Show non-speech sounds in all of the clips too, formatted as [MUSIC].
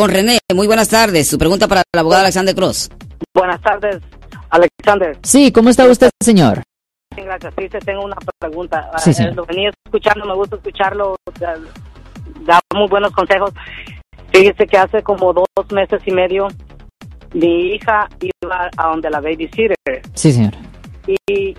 con René. Muy buenas tardes. Su pregunta para el abogado Alexander Cross. Buenas tardes, Alexander. Sí, ¿cómo está usted, señor? Gracias. Sí, te tengo una pregunta. Sí, Eh, señor. Lo venía escuchando, me gusta escucharlo. Da, muy buenos consejos. Fíjese que hace como dos meses y medio mi hija iba a donde la babysitter Sí, señor. y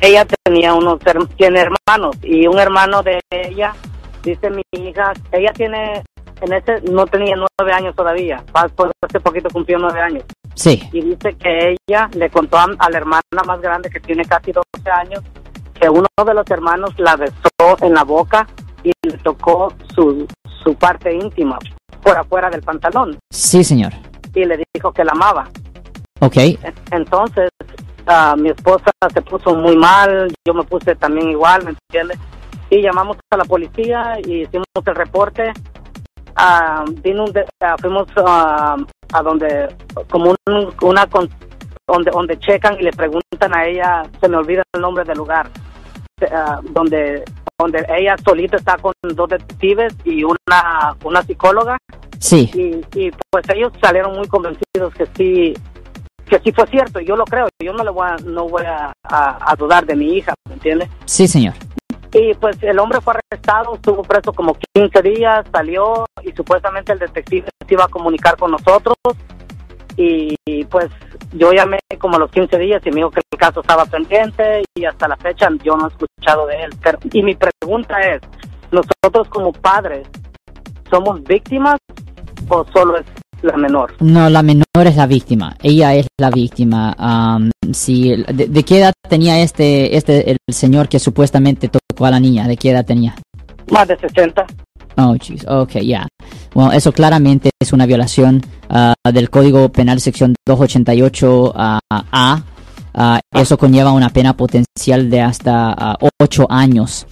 ella tenía unos tiene hermanos y un hermano de ella dice mi hija ella tiene en ese no tenía nueve años todavía hace poquito cumplió nueve años Sí. y dice que ella le contó a, a la hermana más grande que tiene casi 12 años que uno de los hermanos la besó en la boca y le tocó su, su parte íntima por afuera del pantalón Sí, señor. y le dijo que la amaba. Ok. Entonces ah, mi esposa se puso muy mal, yo me puse también igual, ¿me entiendes? Y llamamos a la policía y hicimos el reporte. Ah, vino un de- ah, fuimos ah, a donde, como un- una, con- donde, donde checan y le preguntan a ella, se me olvida el nombre del lugar, ah, donde, donde ella solita está con dos detectives y una, una psicóloga Sí. y, y pues ellos salieron muy convencidos que sí que sí fue cierto y yo lo creo yo no le voy a, no voy a, a- a dudar de mi hija ¿me entiendes? Sí, señor. Y pues el hombre fue arrestado estuvo preso como 15 días salió y supuestamente el detective se iba a comunicar con nosotros. Y, pues yo llamé como a los 15 días y me dijo que el caso estaba pendiente y hasta la fecha yo no he escuchado de él. Y mi pregunta es nosotros como padres somos víctimas o solo es la menor No, la menor es la víctima. Ella es la víctima. Am, si, de, de qué edad tenía este, este, el señor que supuestamente tocó a la niña? ¿De qué edad tenía? Más de 60. Oh, jeez. Ok, ya. Bueno, eso claramente es una violación ah, del Código Penal sección 288 ah, A. Ah, eso conlleva una pena potencial de hasta 8 años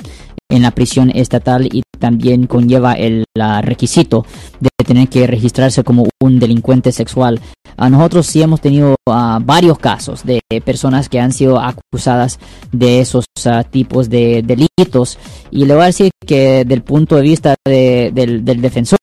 en la prisión estatal y también conlleva el ah, requisito de tener que registrarse como un delincuente sexual. A nosotros sí hemos tenido ah, varios casos de personas que han sido acusadas de esos ah, tipos de delitos y le voy a decir que del punto de vista de- del, del defensor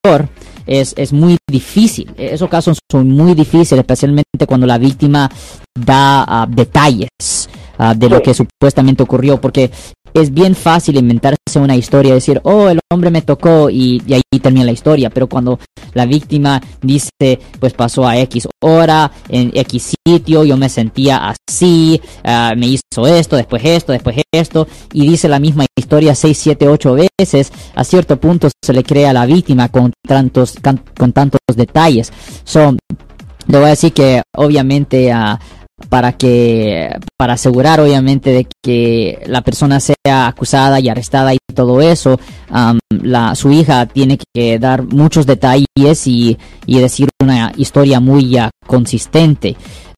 es, es muy difícil. Esos casos son muy difíciles, especialmente cuando la víctima da ah, detalles de lo que supuestamente ocurrió, porque es bien fácil inventarse una historia, decir, oh, el hombre me tocó y, y ahí termina la historia, pero cuando la víctima dice, pues pasó a X hora, en X sitio, yo me sentía así, ah, me hizo esto, después esto, después esto, y dice la misma historia 6, 7, 8 veces, a cierto punto se le crea a la víctima con tantos, con tantos detalles. So, le voy a decir que obviamente ah, para que para asegurar obviamente de que la persona sea acusada y arrestada y todo eso. La su hija tiene que dar muchos detalles y, y decir una historia muy ah, consistente.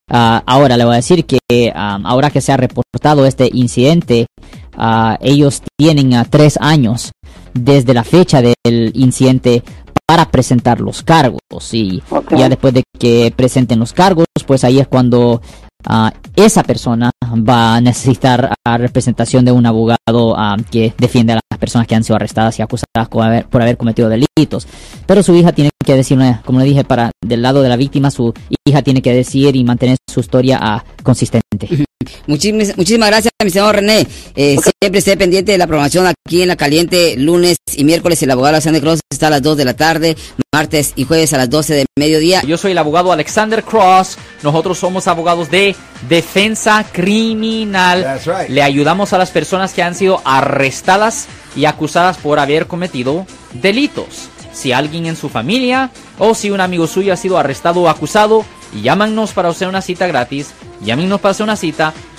Ah, ahora le voy a decir que ahora que se ha reportado este incidente ah, ellos tienen tres años desde la fecha del incidente para presentar los cargos. Y ya después de que presenten los cargos pues ahí es cuando ah, esa persona va a necesitar a representación de un abogado ah, que defiende a las personas que han sido arrestadas y acusadas por haber, por haber cometido delitos. Pero su hija tiene que decir una- como le dije para del lado de la víctima su hija tiene que decir y mantener su historia ah, consistente [LAUGHS] Muchísimas, muchísimas gracias, mi señor René. Eh, Siempre esté pendiente de la programación aquí en La Caliente, lunes y miércoles. El abogado Alexander Cross está a las 2 de la tarde, martes y jueves a las 12 de mediodía. Yo soy el abogado Alexander Cross. Nosotros somos abogados de defensa criminal. That's right. Le ayudamos a las personas que han sido arrestadas y acusadas por haber cometido delitos. Si alguien en su familia o si un amigo suyo ha sido arrestado o acusado, llámanos para hacer una cita gratis. Llámenos para hacer una cita.